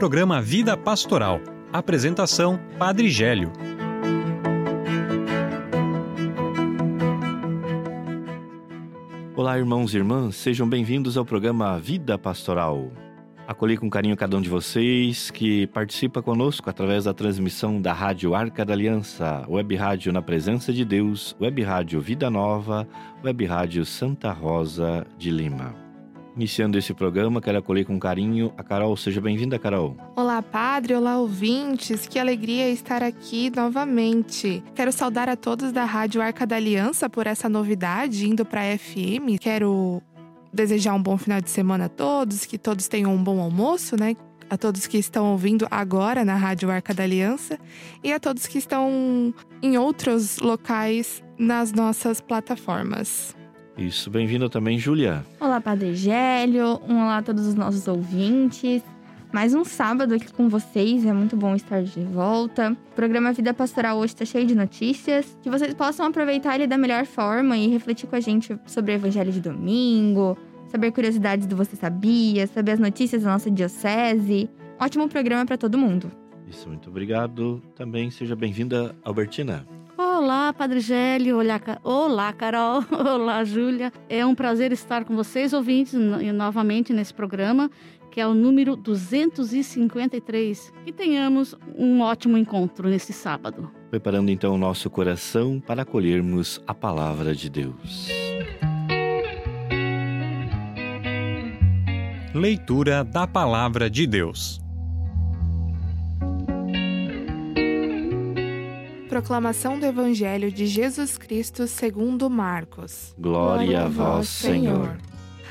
programa Vida Pastoral. Apresentação: Padre Gélio. Olá, irmãos e irmãs, sejam bem-vindos ao programa Vida Pastoral. Acolhi com carinho cada um de vocês que participa conosco através da transmissão da Rádio Arca da Aliança, Web Rádio na Presença de Deus, Web Rádio Vida Nova, Web Rádio Santa Rosa de Lima. Iniciando esse programa, quero acolher com carinho a Carol. Seja bem-vinda, Carol. Olá, padre. Olá, ouvintes. Que alegria estar aqui novamente. Quero saudar a todos da Rádio Arca da Aliança por essa novidade indo para a FM. Quero desejar um bom final de semana a todos, que todos tenham um bom almoço, né? A todos que estão ouvindo agora na Rádio Arca da Aliança e a todos que estão em outros locais nas nossas plataformas. Isso, bem-vinda também, Júlia. Olá, Padre Gélio. Um olá a todos os nossos ouvintes. Mais um sábado aqui com vocês, é muito bom estar de volta. O programa Vida Pastoral hoje está cheio de notícias, que vocês possam aproveitar ele da melhor forma e refletir com a gente sobre o Evangelho de domingo, saber curiosidades do Você Sabia, saber as notícias da nossa diocese. Ótimo programa para todo mundo. Isso, muito obrigado. Também seja bem-vinda, Albertina. Olá, Padre Gélio. Olá, Olá Carol. Olá, Júlia. É um prazer estar com vocês, ouvintes, novamente nesse programa, que é o número 253. E tenhamos um ótimo encontro nesse sábado. Preparando então o nosso coração para acolhermos a palavra de Deus. Leitura da Palavra de Deus. Proclamação do Evangelho de Jesus Cristo segundo Marcos. Glória, a vós, Senhor.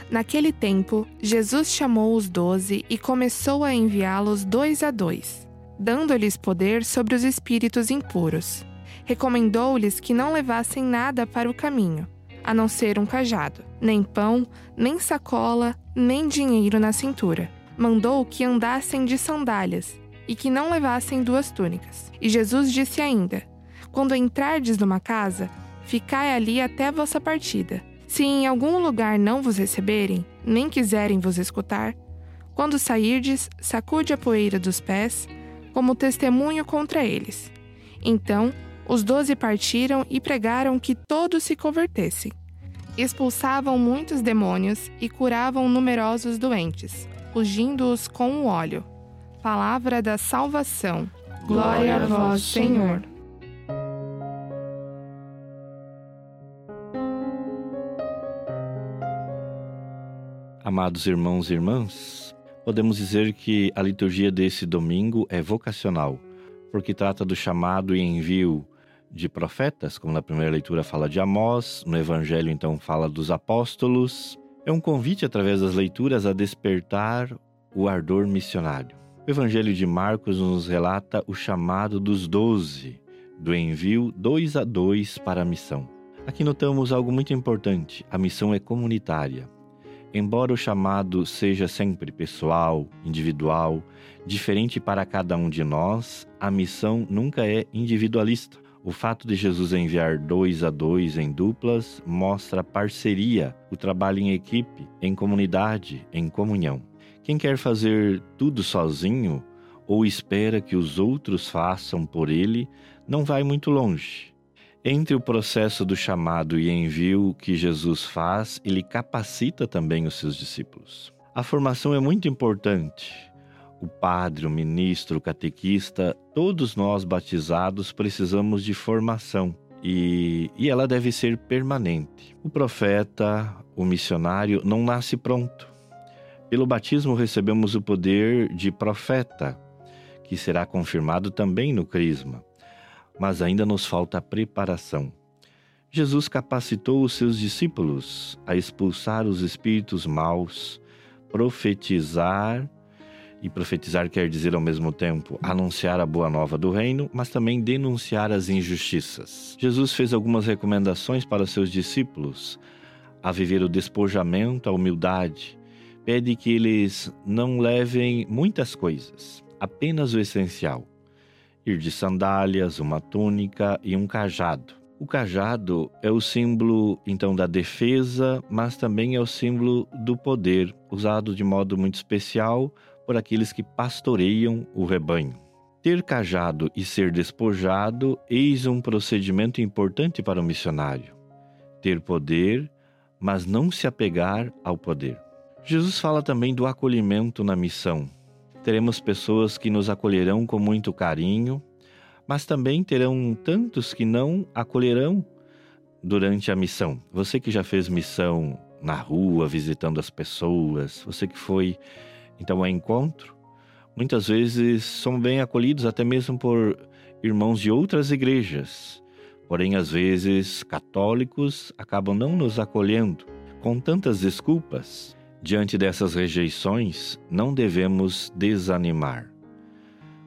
Naquele tempo, Jesus chamou os doze e começou a enviá-los dois a dois, dando-lhes poder sobre os espíritos impuros. Recomendou-lhes que não levassem nada para o caminho, a não ser um cajado, nem pão, nem sacola, nem dinheiro na cintura. Mandou que andassem de sandálias e que não levassem duas túnicas. E Jesus disse ainda: Quando entrardes numa casa, ficai ali até vossa partida. Se em algum lugar não vos receberem, nem quiserem vos escutar, quando sairdes, sacude a poeira dos pés, como testemunho contra eles. Então, os doze partiram e pregaram que todos se convertessem. Expulsavam muitos demônios e curavam numerosos doentes, ungindo-os com o óleo. Palavra da salvação. Glória a vós, Senhor. Amados irmãos e irmãs, podemos dizer que a liturgia desse domingo é vocacional, porque trata do chamado e envio de profetas, como na primeira leitura fala de Amós, no Evangelho então fala dos apóstolos. É um convite através das leituras a despertar o ardor missionário. O Evangelho de Marcos nos relata o chamado dos doze, do envio dois a dois para a missão. Aqui notamos algo muito importante: a missão é comunitária. Embora o chamado seja sempre pessoal, individual, diferente para cada um de nós, a missão nunca é individualista. O fato de Jesus enviar dois a dois em duplas mostra parceria, o trabalho em equipe, em comunidade, em comunhão. Quem quer fazer tudo sozinho ou espera que os outros façam por ele, não vai muito longe. Entre o processo do chamado e envio que Jesus faz, ele capacita também os seus discípulos. A formação é muito importante. O padre, o ministro, o catequista, todos nós batizados precisamos de formação e, e ela deve ser permanente. O profeta, o missionário, não nasce pronto. Pelo batismo recebemos o poder de profeta, que será confirmado também no Crisma, mas ainda nos falta preparação. Jesus capacitou os seus discípulos a expulsar os espíritos maus, profetizar, e profetizar quer dizer ao mesmo tempo anunciar a boa nova do reino, mas também denunciar as injustiças. Jesus fez algumas recomendações para seus discípulos a viver o despojamento, a humildade, pede que eles não levem muitas coisas, apenas o essencial: ir de sandálias, uma túnica e um cajado. O cajado é o símbolo então da defesa, mas também é o símbolo do poder, usado de modo muito especial por aqueles que pastoreiam o rebanho. Ter cajado e ser despojado, eis um procedimento importante para o missionário. Ter poder, mas não se apegar ao poder. Jesus fala também do acolhimento na missão. Teremos pessoas que nos acolherão com muito carinho, mas também terão tantos que não acolherão durante a missão. Você que já fez missão na rua, visitando as pessoas, você que foi então ao encontro, muitas vezes são bem acolhidos até mesmo por irmãos de outras igrejas. Porém, às vezes, católicos acabam não nos acolhendo com tantas desculpas. Diante dessas rejeições, não devemos desanimar.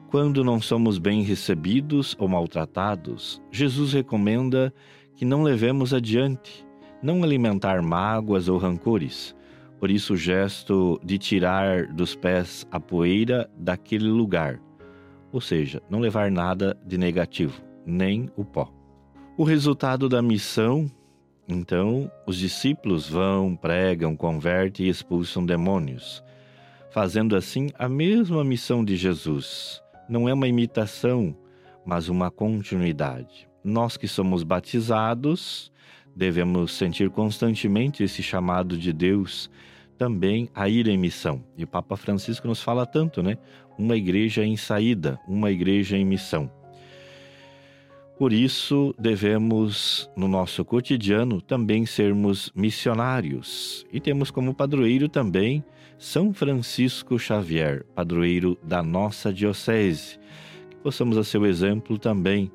Quando não somos bem recebidos ou maltratados, Jesus recomenda que não levemos adiante, não alimentar mágoas ou rancores, por isso, o gesto de tirar dos pés a poeira daquele lugar, ou seja, não levar nada de negativo, nem o pó. O resultado da missão, então, os discípulos vão, pregam, convertem e expulsam demônios, fazendo assim a mesma missão de Jesus. Não é uma imitação, mas uma continuidade. Nós que somos batizados, devemos sentir constantemente esse chamado de Deus também a ir em missão. E o Papa Francisco nos fala tanto, né? Uma igreja em saída, uma igreja em missão. Por isso, devemos, no nosso cotidiano, também sermos missionários. E temos como padroeiro também São Francisco Xavier, padroeiro da nossa Diocese. Que possamos, a seu exemplo, também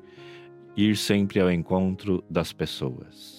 ir sempre ao encontro das pessoas.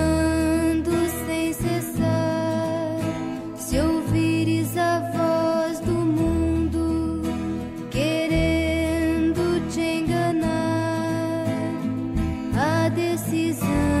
decisão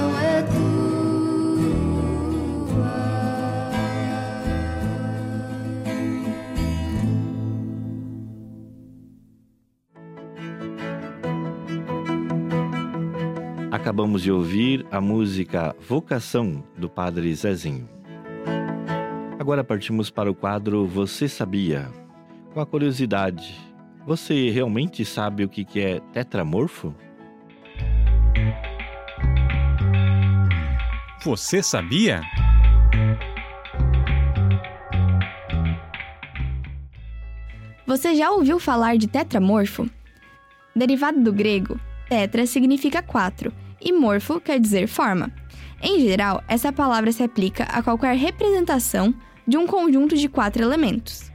Acabamos de ouvir a música Vocação do Padre Zezinho. Agora partimos para o quadro Você Sabia? Com a curiosidade, você realmente sabe o que que é tetramorfo? Você sabia? Você já ouviu falar de tetramorfo? Derivado do grego, tetra significa quatro e morfo quer dizer forma. Em geral, essa palavra se aplica a qualquer representação de um conjunto de quatro elementos.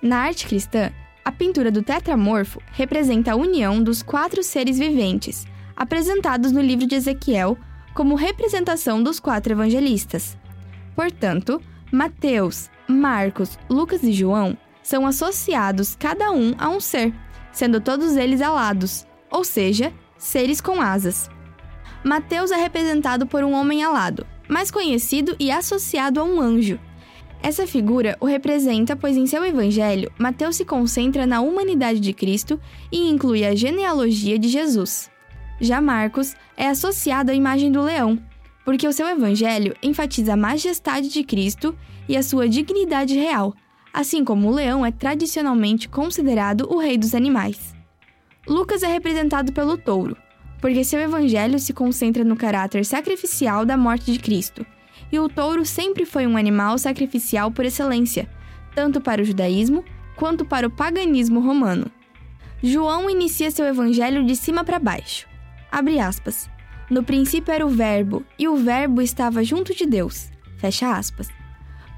Na arte cristã, a pintura do tetramorfo representa a união dos quatro seres viventes, apresentados no livro de Ezequiel como representação dos quatro evangelistas. Portanto, Mateus, Marcos, Lucas e João são associados cada um a um ser, sendo todos eles alados, ou seja, seres com asas. Mateus é representado por um homem alado, mais conhecido e associado a um anjo. Essa figura o representa, pois em seu evangelho, Mateus se concentra na humanidade de Cristo e inclui a genealogia de Jesus. Já Marcos é associado à imagem do leão, porque o seu evangelho enfatiza a majestade de Cristo e a sua dignidade real, assim como o leão é tradicionalmente considerado o rei dos animais. Lucas é representado pelo touro, porque seu evangelho se concentra no caráter sacrificial da morte de Cristo, e o touro sempre foi um animal sacrificial por excelência, tanto para o judaísmo quanto para o paganismo romano. João inicia seu evangelho de cima para baixo. Abre aspas. No princípio era o Verbo, e o Verbo estava junto de Deus. Fecha aspas.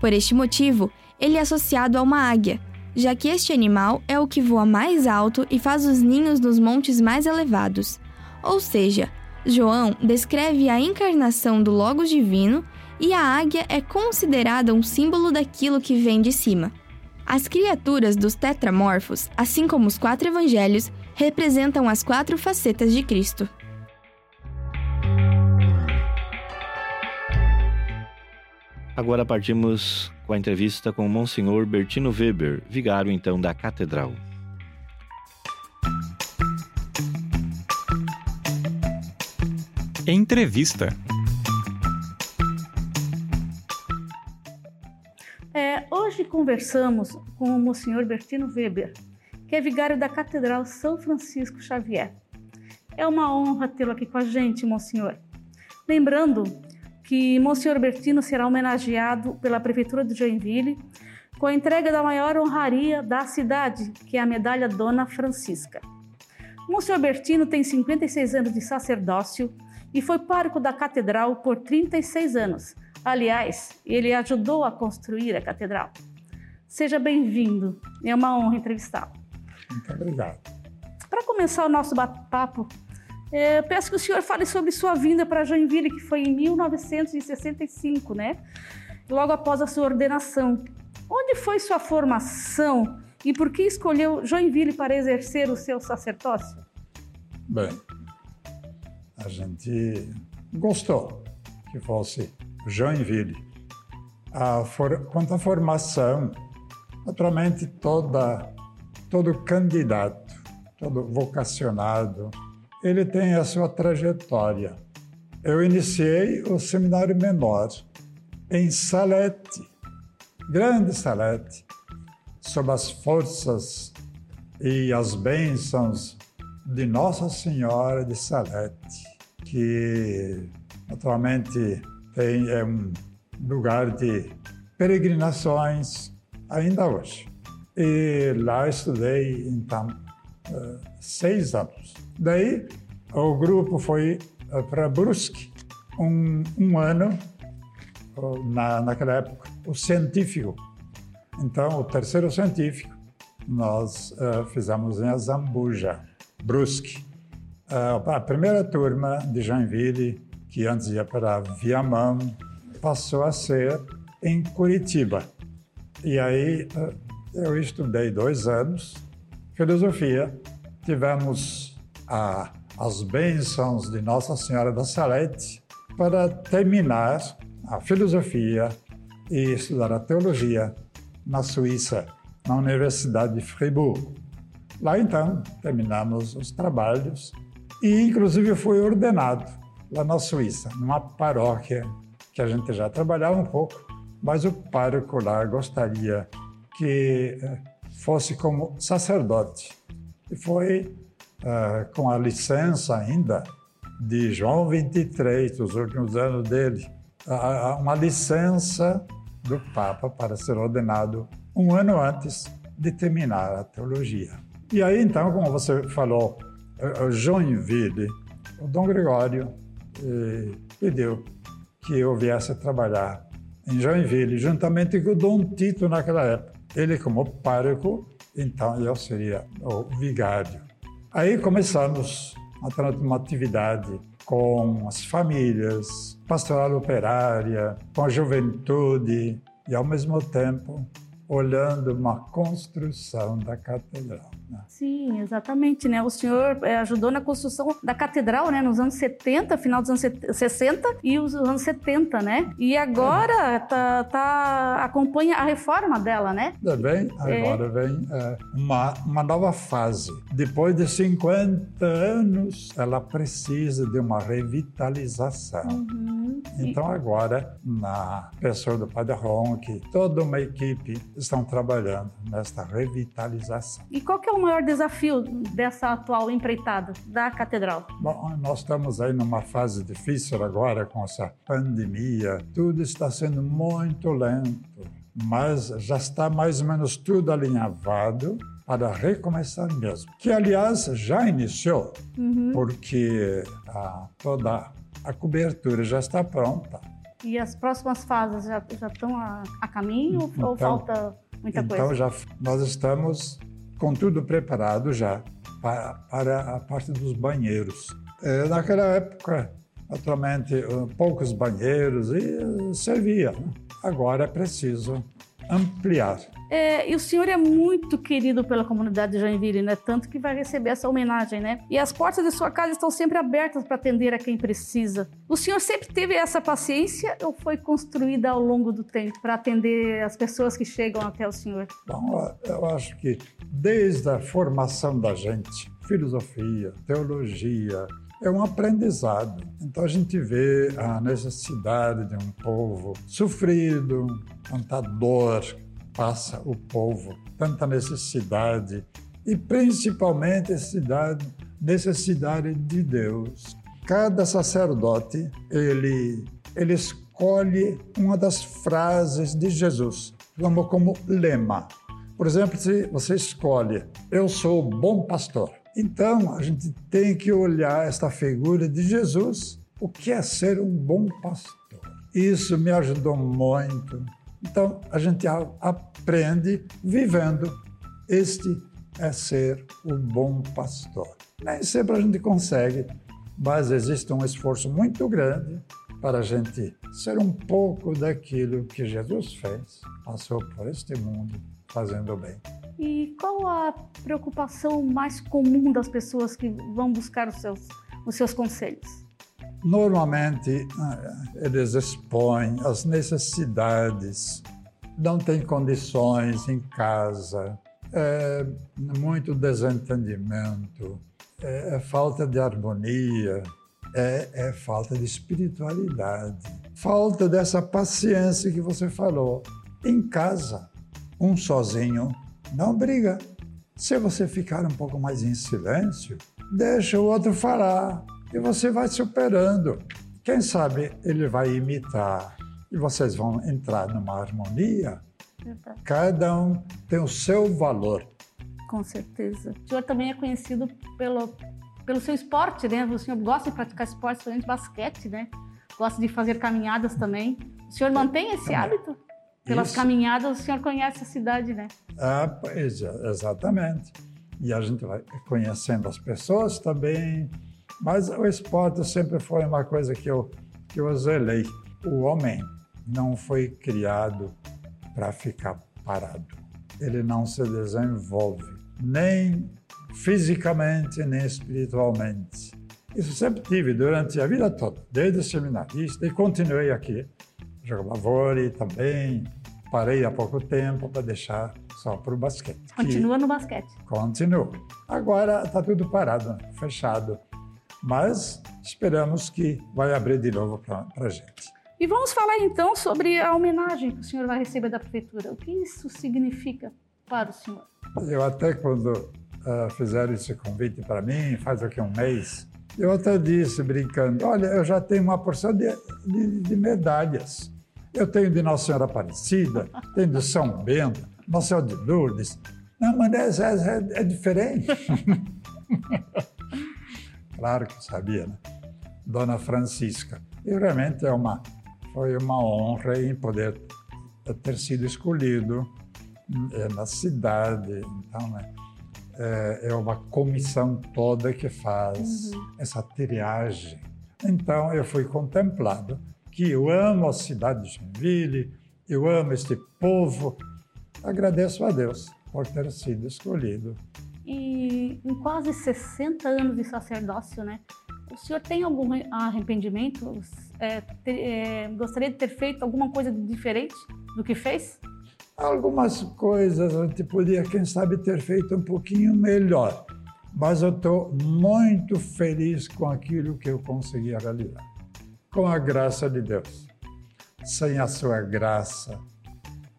Por este motivo, ele é associado a uma águia, já que este animal é o que voa mais alto e faz os ninhos nos montes mais elevados. Ou seja, João descreve a encarnação do Logos Divino e a águia é considerada um símbolo daquilo que vem de cima. As criaturas dos tetramorfos, assim como os quatro evangelhos, representam as quatro facetas de Cristo. Agora partimos com a entrevista com Monsenhor Bertino Weber, vigário então da Catedral. Entrevista. É, hoje conversamos com o Monsenhor Bertino Weber, que é vigário da Catedral São Francisco Xavier. É uma honra tê-lo aqui com a gente, Monsenhor. Lembrando que Monsenhor Bertino será homenageado pela Prefeitura de Joinville com a entrega da maior honraria da cidade, que é a medalha Dona Francisca. Monsenhor Bertino tem 56 anos de sacerdócio e foi pároco da catedral por 36 anos. Aliás, ele ajudou a construir a catedral. Seja bem-vindo, é uma honra entrevistá-lo. Muito obrigado. Para começar o nosso bate-papo, é, eu peço que o senhor fale sobre sua vinda para Joinville, que foi em 1965, né? Logo após a sua ordenação. Onde foi sua formação e por que escolheu Joinville para exercer o seu sacerdócio? Bem, a gente gostou que fosse Joinville. A for, quanto à formação, naturalmente toda, todo candidato, todo vocacionado, ele tem a sua trajetória. Eu iniciei o seminário menor em Salete, grande Salete, sob as forças e as bênçãos de Nossa Senhora de Salete, que naturalmente tem, é um lugar de peregrinações ainda hoje. E lá estudei, então, eh, seis anos. Daí, o grupo foi eh, para Brusque, um, um ano, na, naquela época, o científico. Então, o terceiro científico, nós uh, fizemos em Azambuja, Brusque. Uh, a primeira turma de Joinville, que antes ia para Viamão, passou a ser em Curitiba. E aí uh, eu estudei dois anos filosofia. Tivemos a, as bênçãos de Nossa Senhora da Salete para terminar a filosofia e estudar a teologia na Suíça, na Universidade de Fribourg. Lá então terminamos os trabalhos e inclusive fui ordenado lá na Suíça, numa paróquia que a gente já trabalhava um pouco mas o pároco lá gostaria que eh, fosse como sacerdote. E foi uh, com a licença ainda de João 23, dos últimos anos dele, uma licença do Papa para ser ordenado um ano antes de terminar a teologia. E aí, então, como você falou, Joinville, o Dom Gregório eh, pediu que eu viesse trabalhar em Joinville, juntamente com o Dom Tito naquela época. Ele como pároco, então eu seria o vigário. Aí começamos uma atividade com as famílias, pastoral operária, com a juventude e, ao mesmo tempo, olhando uma construção da catedral. Sim, exatamente, né? O senhor é, ajudou na construção da catedral, né? Nos anos 70, final dos anos 60 e os anos 70, né? E agora tá, tá acompanha a reforma dela, né? Vem, agora é. vem é, uma, uma nova fase. Depois de 50 anos, ela precisa de uma revitalização. Uhum. Então agora, na pessoa do Padre Ronque, toda uma equipe estão trabalhando nesta revitalização. E qual que é o maior desafio dessa atual empreitada da catedral? Bom, nós estamos aí numa fase difícil agora com essa pandemia. Tudo está sendo muito lento, mas já está mais ou menos tudo alinhavado para recomeçar mesmo. Que, aliás, já iniciou, uhum. porque a, toda a cobertura já está pronta. E as próximas fases já, já estão a, a caminho então, ou falta muita então coisa? Então, já, nós estamos com tudo preparado já para, para a parte dos banheiros. É, naquela época, naturalmente, poucos banheiros e servia. Né? Agora é preciso ampliar. É, e o senhor é muito querido pela comunidade de Joinville, né? Tanto que vai receber essa homenagem, né? E as portas de sua casa estão sempre abertas para atender a quem precisa. O senhor sempre teve essa paciência ou foi construída ao longo do tempo para atender as pessoas que chegam até o senhor? Bom, eu acho que desde a formação da gente, filosofia, teologia, é um aprendizado. Então a gente vê a necessidade de um povo sofrido, tanta dor passa o povo, tanta necessidade e principalmente necessidade, necessidade de Deus. Cada sacerdote ele ele escolhe uma das frases de Jesus como como lema. Por exemplo, se você escolhe eu sou bom pastor, então, a gente tem que olhar esta figura de Jesus, o que é ser um bom pastor. Isso me ajudou muito. Então, a gente aprende vivendo. Este é ser o bom pastor. Nem sempre a gente consegue, mas existe um esforço muito grande para a gente ser um pouco daquilo que Jesus fez, passou por este mundo fazendo bem. E qual a preocupação mais comum das pessoas que vão buscar os seus, os seus conselhos? Normalmente, eh, eles expõem as necessidades, não têm condições em casa, é muito desentendimento, é, é falta de harmonia, é, é falta de espiritualidade, falta dessa paciência que você falou. Em casa, um sozinho não briga. Se você ficar um pouco mais em silêncio, deixa o outro falar e você vai superando. Quem sabe ele vai imitar e vocês vão entrar numa harmonia. Cada um tem o seu valor. Com certeza. O senhor também é conhecido pelo, pelo seu esporte, né? O senhor gosta de praticar esporte, principalmente basquete, né? Gosta de fazer caminhadas também. O senhor mantém esse hábito? Pelas Isso. caminhadas, o senhor conhece a cidade, né? Ah, pois, exatamente. E a gente vai conhecendo as pessoas também. Mas o esporte sempre foi uma coisa que eu, que eu zelei. O homem não foi criado para ficar parado. Ele não se desenvolve, nem fisicamente, nem espiritualmente. Isso sempre tive durante a vida toda, desde seminarista, e continuei aqui jogava vôlei também. Parei há pouco tempo para deixar só para o basquete. Continua no basquete? Continua. Agora está tudo parado, fechado. Mas esperamos que vai abrir de novo para a gente. E vamos falar então sobre a homenagem que o senhor vai receber da prefeitura. O que isso significa para o senhor? Eu até quando uh, fizeram esse convite para mim, faz aqui um mês, eu até disse brincando, olha, eu já tenho uma porção de, de, de medalhas. Eu tenho de Nossa Senhora Aparecida, tenho de São Bento, Nossa Senhora de Lourdes. Não, mas é, é, é diferente. claro que sabia, né? Dona Francisca. E realmente é uma foi uma honra em poder ter sido escolhido eh, na cidade. Então, né, é, é uma comissão toda que faz uhum. essa triagem. Então, eu fui contemplado que eu amo a cidade de Joinville, eu amo este povo. Agradeço a Deus por ter sido escolhido. E em quase 60 anos de sacerdócio, né? O senhor tem algum arrependimento? É, ter, é, gostaria de ter feito alguma coisa diferente do que fez? Algumas coisas a gente podia, quem sabe, ter feito um pouquinho melhor. Mas eu estou muito feliz com aquilo que eu consegui realizar. Com a graça de Deus. Sem a sua graça,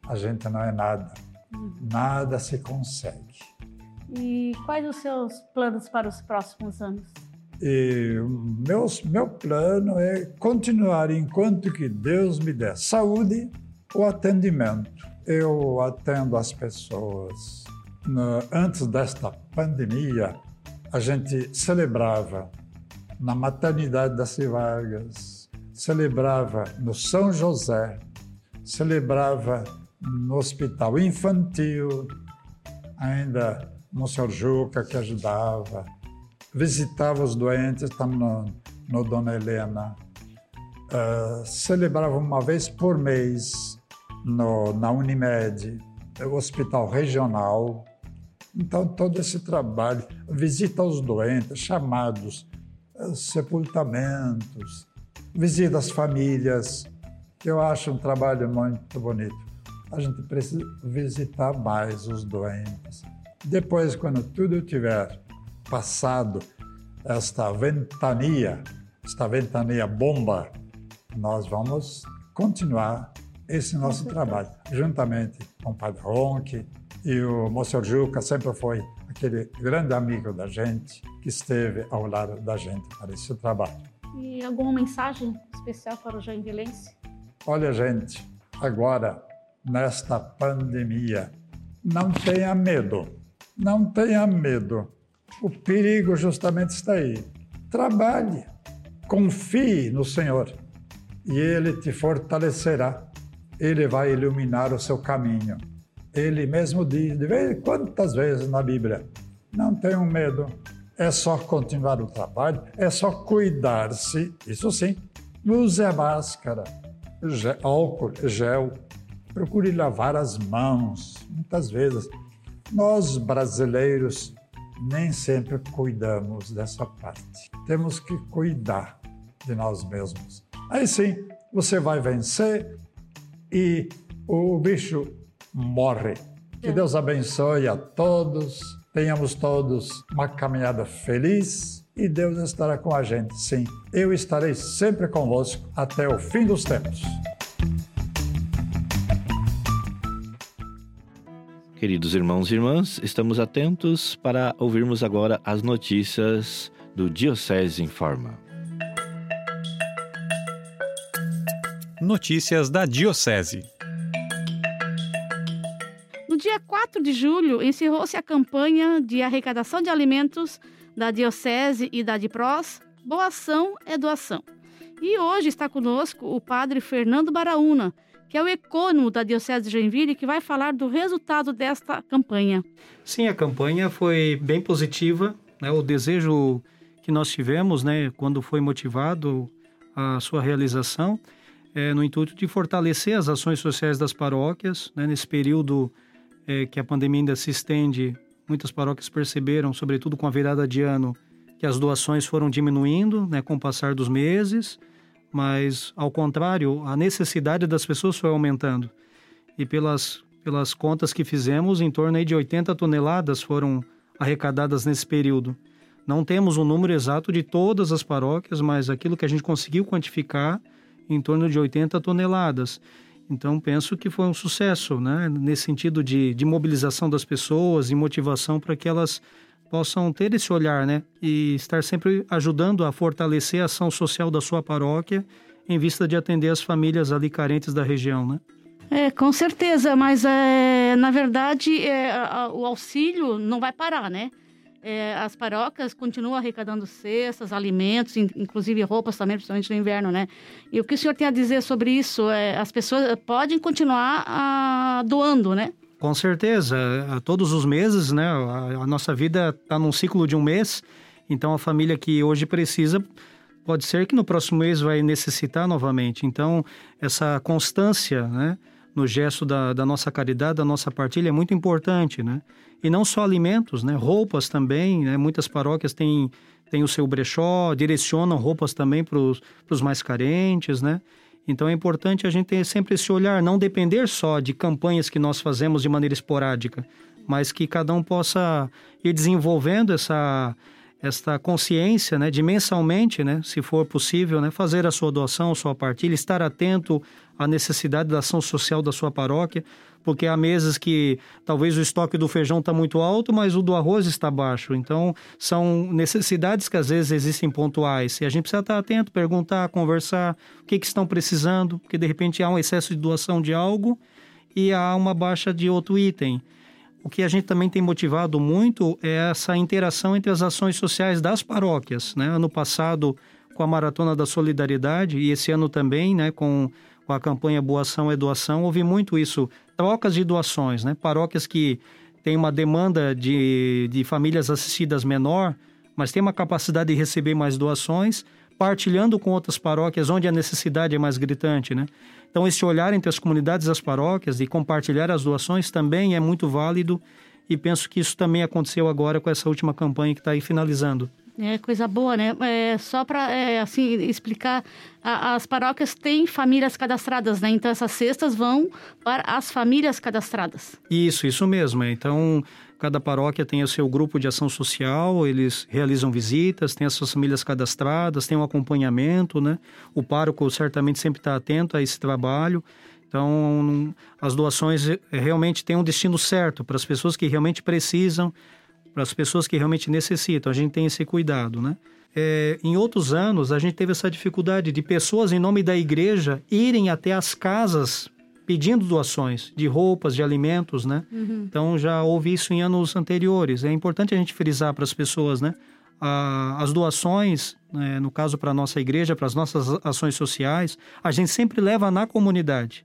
a gente não é nada. Nada se consegue. E quais os seus planos para os próximos anos? E meus, meu plano é continuar enquanto que Deus me der saúde, o atendimento. Eu atendo as pessoas. Antes desta pandemia, a gente celebrava na maternidade das Vargas, celebrava no São José, celebrava no hospital infantil, ainda no Sr. Juca que ajudava, visitava os doentes, estamos no, no Dona Helena, uh, celebrava uma vez por mês no, na Unimed, hospital regional. Então, todo esse trabalho, visita aos doentes, chamados, uh, sepultamentos, visita às famílias, eu acho um trabalho muito bonito. A gente precisa visitar mais os doentes. Depois, quando tudo tiver passado esta ventania, esta ventania bomba, nós vamos continuar esse nosso trabalho, juntamente com o Padre Ronque e o Moço Juca sempre foi aquele grande amigo da gente que esteve ao lado da gente para esse trabalho. E alguma mensagem especial para o Joinvilense? Olha, gente, agora, nesta pandemia, não tenha medo, não tenha medo. O perigo justamente está aí. Trabalhe, confie no Senhor e Ele te fortalecerá. Ele vai iluminar o seu caminho. Ele mesmo diz, de vez, quantas vezes na Bíblia, não tenham medo, é só continuar o trabalho, é só cuidar-se, isso sim. Use a máscara, gel, álcool, gel, procure lavar as mãos, muitas vezes. Nós brasileiros nem sempre cuidamos dessa parte. Temos que cuidar de nós mesmos. Aí sim, você vai vencer e o bicho morre. Que Deus abençoe a todos, tenhamos todos uma caminhada feliz e Deus estará com a gente. Sim, eu estarei sempre convosco até o fim dos tempos. Queridos irmãos e irmãs, estamos atentos para ouvirmos agora as notícias do Diocese em Forma. Notícias da Diocese. No dia 4 de julho, encerrou-se a campanha de arrecadação de alimentos da Diocese e da DIPROS. Boa ação é doação. E hoje está conosco o padre Fernando Baraúna, que é o ecônomo da Diocese de Joinville, que vai falar do resultado desta campanha. Sim, a campanha foi bem positiva. Né? O desejo que nós tivemos, né, quando foi motivado a sua realização, é no intuito de fortalecer as ações sociais das paróquias. Né? Nesse período é, que a pandemia ainda se estende, muitas paróquias perceberam, sobretudo com a virada de ano, que as doações foram diminuindo né, com o passar dos meses mas ao contrário, a necessidade das pessoas foi aumentando. E pelas, pelas contas que fizemos, em torno de 80 toneladas foram arrecadadas nesse período. Não temos o um número exato de todas as paróquias, mas aquilo que a gente conseguiu quantificar em torno de 80 toneladas. Então, penso que foi um sucesso, né? nesse sentido de, de mobilização das pessoas e motivação para que elas possam ter esse olhar né? e estar sempre ajudando a fortalecer a ação social da sua paróquia em vista de atender as famílias ali carentes da região. Né? É, com certeza, mas é, na verdade é, a, o auxílio não vai parar, né? É, as paróquias continuam arrecadando cestas, alimentos, in, inclusive roupas também, principalmente no inverno, né? E o que o senhor tem a dizer sobre isso? É, as pessoas podem continuar a, doando, né? Com certeza, a todos os meses, né? A, a nossa vida está num ciclo de um mês, então a família que hoje precisa pode ser que no próximo mês vai necessitar novamente. Então essa constância, né? No gesto da, da, nossa caridade, da nossa partilha, é muito importante, né? E não só alimentos, né? Roupas também, né? Muitas paróquias têm, têm o seu brechó, direcionam roupas também para os mais carentes, né? Então é importante a gente ter sempre esse olhar, não depender só de campanhas que nós fazemos de maneira esporádica, mas que cada um possa ir desenvolvendo essa esta consciência, né, de mensalmente, né, se for possível, né, fazer a sua doação, a sua partilha, estar atento à necessidade da ação social da sua paróquia, porque há meses que talvez o estoque do feijão está muito alto, mas o do arroz está baixo. Então, são necessidades que às vezes existem pontuais. E a gente precisa estar atento, perguntar, conversar o que, que estão precisando, porque de repente há um excesso de doação de algo e há uma baixa de outro item. O que a gente também tem motivado muito é essa interação entre as ações sociais das paróquias. Né? Ano passado, com a Maratona da Solidariedade, e esse ano também, né, com, com a campanha Boa Ação é Doação, houve muito isso, trocas de doações. Né? Paróquias que têm uma demanda de, de famílias assistidas menor, mas têm uma capacidade de receber mais doações, partilhando com outras paróquias onde a necessidade é mais gritante, né? Então, esse olhar entre as comunidades e as paróquias e compartilhar as doações também é muito válido e penso que isso também aconteceu agora com essa última campanha que está aí finalizando. É coisa boa, né? É, só para é, assim explicar, a, as paróquias têm famílias cadastradas, né? Então essas cestas vão para as famílias cadastradas. Isso, isso mesmo. Então cada paróquia tem o seu grupo de ação social, eles realizam visitas, tem as suas famílias cadastradas, tem um acompanhamento, né? O pároco certamente sempre está atento a esse trabalho. Então as doações é, realmente têm um destino certo para as pessoas que realmente precisam para as pessoas que realmente necessitam. A gente tem esse cuidado, né? É, em outros anos, a gente teve essa dificuldade de pessoas, em nome da igreja, irem até as casas pedindo doações de roupas, de alimentos, né? Uhum. Então já houve isso em anos anteriores. É importante a gente frisar para as pessoas, né? as doações, né, no caso para a nossa igreja, para as nossas ações sociais, a gente sempre leva na comunidade.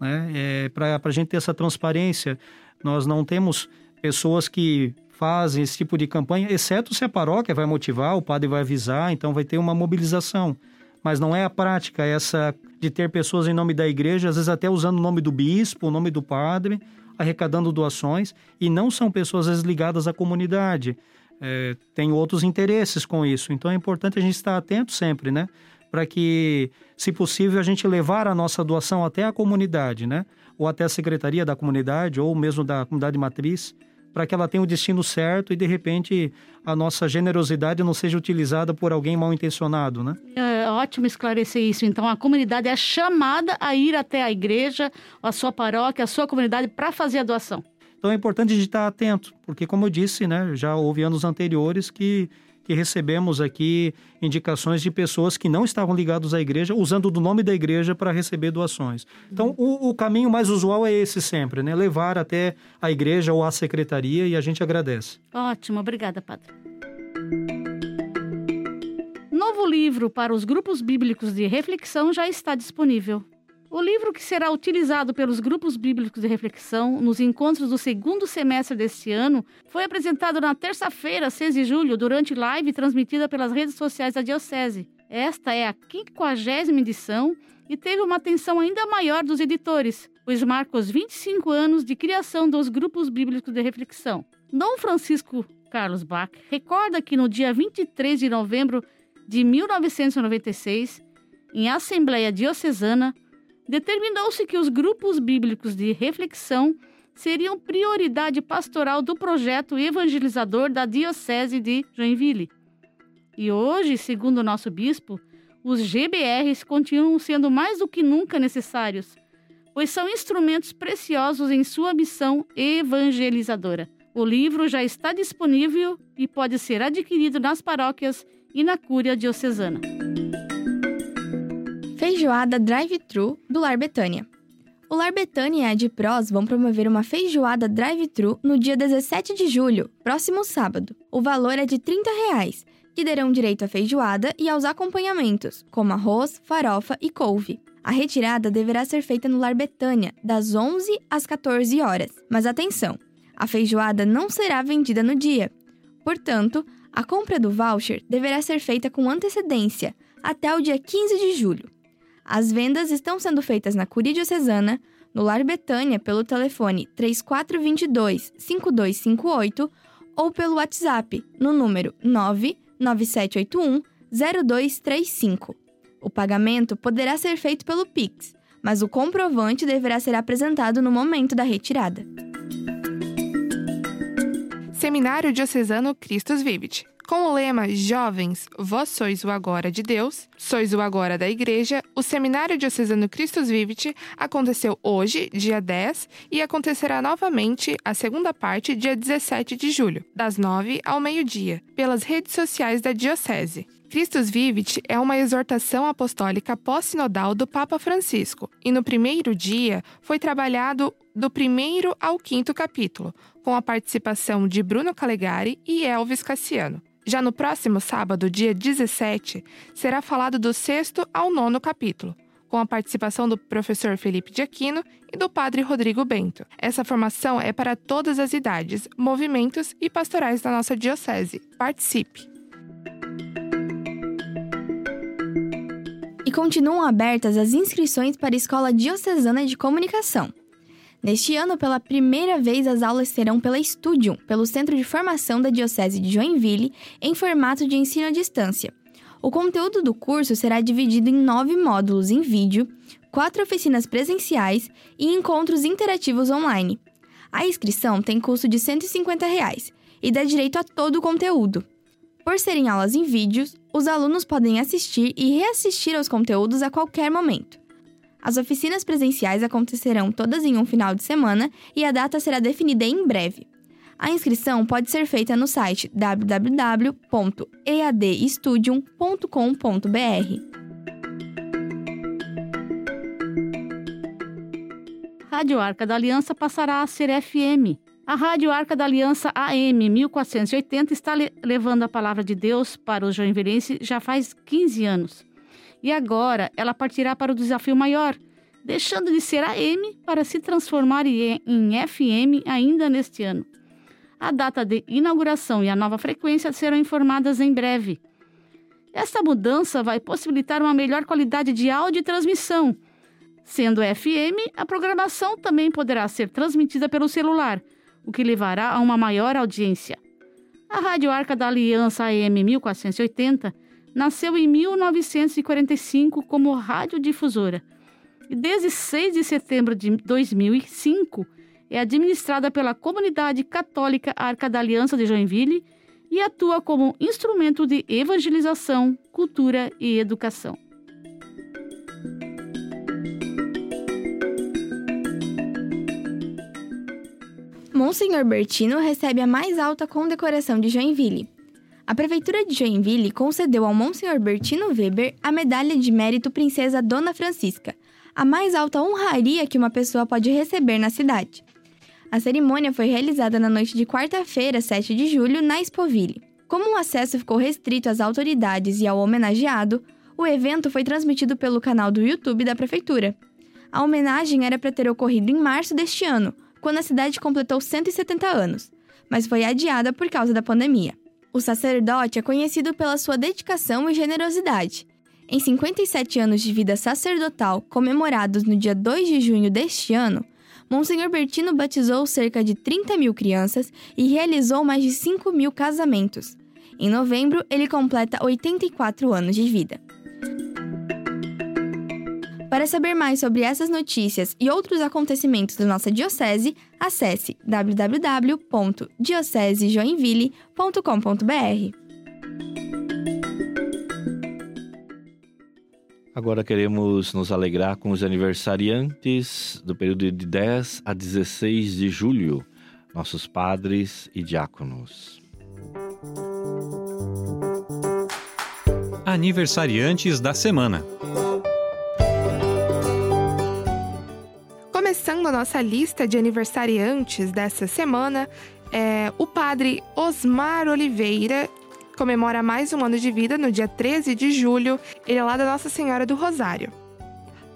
Né? É, para a gente ter essa transparência, nós não temos pessoas que fazem esse tipo de campanha, exceto se a paróquia vai motivar, o padre vai avisar, então vai ter uma mobilização. Mas não é a prática essa de ter pessoas em nome da igreja, às vezes até usando o nome do bispo, o nome do padre, arrecadando doações, e não são pessoas às vezes ligadas à comunidade. É, tem outros interesses com isso. Então é importante a gente estar atento sempre, né? Para que, se possível, a gente levar a nossa doação até a comunidade, né? Ou até a secretaria da comunidade, ou mesmo da comunidade matriz, para que ela tenha o destino certo e de repente a nossa generosidade não seja utilizada por alguém mal intencionado, né? É ótimo esclarecer isso. Então a comunidade é chamada a ir até a igreja, a sua paróquia, a sua comunidade para fazer a doação. Então é importante estar atento, porque como eu disse, né, já houve anos anteriores que que recebemos aqui indicações de pessoas que não estavam ligados à igreja, usando do nome da igreja para receber doações. Então, o, o, caminho mais usual é esse sempre, né? Levar até a igreja ou a secretaria e a gente agradece. Ótimo, obrigada, padre. Novo livro para os grupos bíblicos de reflexão já está disponível. O livro que será utilizado pelos grupos bíblicos de reflexão nos encontros do segundo semestre deste ano foi apresentado na terça-feira, 6 de julho, durante live transmitida pelas redes sociais da Diocese. Esta é a 50 edição e teve uma atenção ainda maior dos editores, pois marca os 25 anos de criação dos grupos bíblicos de reflexão. Dom Francisco Carlos Bach recorda que no dia 23 de novembro de 1996, em Assembleia Diocesana, determinou-se que os grupos bíblicos de reflexão seriam prioridade pastoral do projeto evangelizador da Diocese de Joinville. E hoje, segundo o nosso bispo, os GBRs continuam sendo mais do que nunca necessários, pois são instrumentos preciosos em sua missão evangelizadora. O livro já está disponível e pode ser adquirido nas paróquias e na Cúria Diocesana. Feijoada Drive-Thru do Lar Betânia. O Lar Betânia e a Adpros vão promover uma feijoada drive-thru no dia 17 de julho, próximo sábado. O valor é de 30 reais, que derão direito à feijoada e aos acompanhamentos, como arroz, farofa e couve. A retirada deverá ser feita no Lar Betânia, das 11 às 14 horas. Mas atenção, a feijoada não será vendida no dia. Portanto, a compra do voucher deverá ser feita com antecedência, até o dia 15 de julho. As vendas estão sendo feitas na Curia Diocesana, no Lar Betânia pelo telefone 3422 5258 ou pelo WhatsApp no número 99781 0235. O pagamento poderá ser feito pelo Pix, mas o comprovante deverá ser apresentado no momento da retirada. Seminário Diocesano Christus Vivit. Com o lema Jovens, vós sois o agora de Deus, sois o agora da Igreja, o Seminário Diocesano Christus Vivit aconteceu hoje, dia 10, e acontecerá novamente a segunda parte, dia 17 de julho, das 9 ao meio-dia, pelas redes sociais da Diocese. Christus Vivit é uma exortação apostólica pós-sinodal do Papa Francisco, e no primeiro dia foi trabalhado do primeiro ao quinto capítulo, com a participação de Bruno Calegari e Elvis Cassiano. Já no próximo sábado, dia 17, será falado do sexto ao nono capítulo, com a participação do professor Felipe de Aquino e do padre Rodrigo Bento. Essa formação é para todas as idades, movimentos e pastorais da nossa diocese. Participe! E continuam abertas as inscrições para a Escola Diocesana de Comunicação. Neste ano, pela primeira vez, as aulas serão pela Studium, pelo Centro de Formação da Diocese de Joinville, em formato de ensino à distância. O conteúdo do curso será dividido em nove módulos em vídeo, quatro oficinas presenciais e encontros interativos online. A inscrição tem custo de 150 reais e dá direito a todo o conteúdo. Por serem aulas em vídeos, os alunos podem assistir e reassistir aos conteúdos a qualquer momento. As oficinas presenciais acontecerão todas em um final de semana e a data será definida em breve. A inscrição pode ser feita no site www.eadstudium.com.br. Rádio Arca da Aliança passará a ser FM. A Rádio Arca da Aliança AM 1480 está le levando a palavra de Deus para os joinvilenses já faz 15 anos. E agora ela partirá para o desafio maior, deixando de ser AM para se transformar em FM ainda neste ano. A data de inauguração e a nova frequência serão informadas em breve. Esta mudança vai possibilitar uma melhor qualidade de áudio e transmissão. Sendo FM, a programação também poderá ser transmitida pelo celular, o que levará a uma maior audiência. A Rádio Arca da Aliança AM 1480 nasceu em 1945 como radiodifusora e desde 6 de setembro de 2005 é administrada pela Comunidade Católica Arca da Aliança de Joinville e atua como instrumento de evangelização, cultura e educação. Monsenhor Bertino recebe a mais alta condecoração de Joinville. A Prefeitura de Joinville concedeu ao Monsenhor Bertino Weber a Medalha de Mérito Princesa Dona Francisca, a mais alta honraria que uma pessoa pode receber na cidade. A cerimônia foi realizada na noite de quarta-feira, 7 de julho, na Expoville. Como o acesso ficou restrito às autoridades e ao homenageado, o evento foi transmitido pelo canal do YouTube da Prefeitura. A homenagem era para ter ocorrido em março deste ano, quando a cidade completou 170 anos, mas foi adiada por causa da pandemia. O sacerdote é conhecido pela sua dedicação e generosidade. Em 57 anos de vida sacerdotal, comemorados no dia 2 de junho deste ano, Monsenhor Bertino batizou cerca de 30 mil crianças e realizou mais de 5 mil casamentos. Em novembro, ele completa 84 anos de vida. Para saber mais sobre essas notícias e outros acontecimentos da nossa diocese, acesse www.diocesejoinville.com.br. Agora queremos nos alegrar com os aniversariantes do período de 10 a 16 de julho, nossos padres e diáconos. Aniversariantes da semana. Começando a nossa lista de aniversariantes dessa semana, é o padre Osmar Oliveira comemora mais um ano de vida no dia 13 de julho. Ele é lá da Nossa Senhora do Rosário.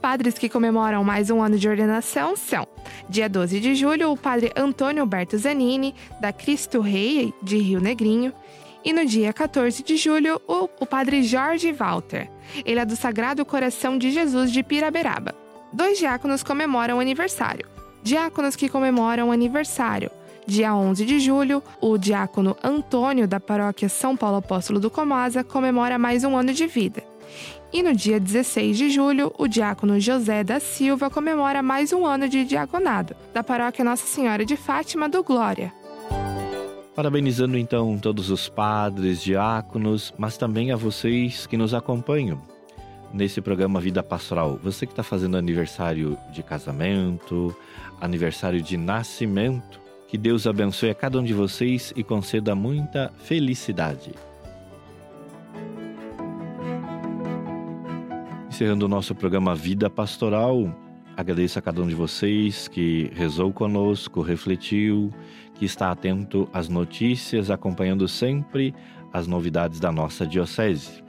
Padres que comemoram mais um ano de ordenação são: dia 12 de julho, o padre Antônio Alberto Zanini, da Cristo Rei de Rio Negrinho. E no dia 14 de julho, o, o padre Jorge Walter. Ele é do Sagrado Coração de Jesus de Piraberaba. Dois diáconos comemoram aniversário. Diáconos que comemoram aniversário. Dia 11 de julho, o diácono Antônio, da paróquia São Paulo Apóstolo do Comasa, comemora mais um ano de vida. E no dia 16 de julho, o diácono José da Silva comemora mais um ano de diaconado, da paróquia Nossa Senhora de Fátima do Glória. Parabenizando então todos os padres, diáconos, mas também a vocês que nos acompanham nesse programa Vida Pastoral. Você que está fazendo aniversário de casamento, aniversário de nascimento, que Deus abençoe a cada um de vocês e conceda muita felicidade. Encerrando o nosso programa Vida Pastoral, agradeço a cada um de vocês que rezou conosco, refletiu, que está atento às notícias, acompanhando sempre as novidades da nossa Diocese.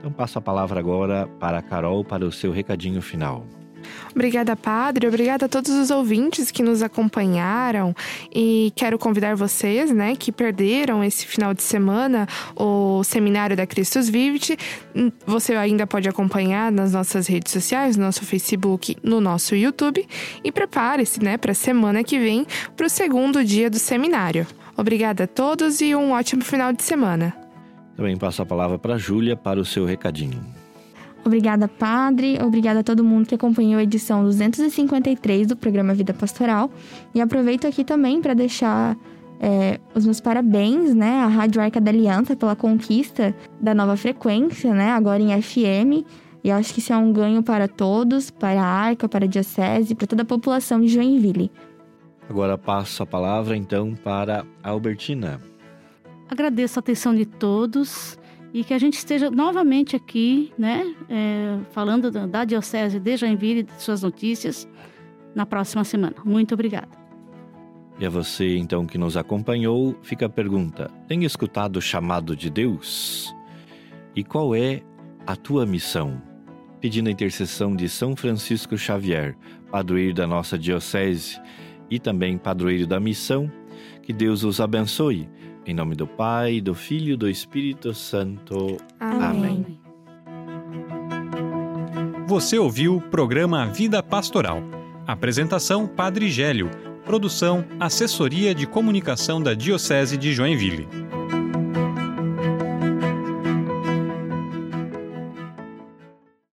Então, passo a palavra agora para a Carol para o seu recadinho final. Obrigada, Padre. Obrigada a todos os ouvintes que nos acompanharam. E quero convidar vocês, né, que perderam esse final de semana o seminário da Christus Vivit. Você ainda pode acompanhar nas nossas redes sociais, no nosso Facebook, no nosso YouTube. E prepare-se, né, para a semana que vem, para o segundo dia do seminário. Obrigada a todos e um ótimo final de semana. Também passo a palavra para a Júlia para o seu recadinho. Obrigada, Padre. Obrigada a todo mundo que acompanhou a edição 253 do programa Vida Pastoral. E aproveito aqui também para deixar é, os meus parabéns, né, à Rádio Arca da Aliança pela conquista da nova frequência, né, agora em FM. E acho que isso é um ganho para todos, para a Arca, para a Diocese, para toda a população de Joinville. Agora passo a palavra então para a Albertina. Agradeço a atenção de todos e que a gente esteja novamente aqui, né, é, falando da, da Diocese de Joinville, de suas notícias, na próxima semana. Muito obrigada. E a você, então, que nos acompanhou, fica a pergunta: tem escutado o chamado de Deus? E qual é a tua missão? Pedindo a intercessão de São Francisco Xavier, padroeiro da nossa Diocese e também padroeiro da missão, que Deus os abençoe em nome do Pai, do Filho e do Espírito Santo. Amém. Amém. Você ouviu o programa Vida Pastoral. Apresentação Padre Gélio. Produção Assessoria de Comunicação da Diocese de Joinville.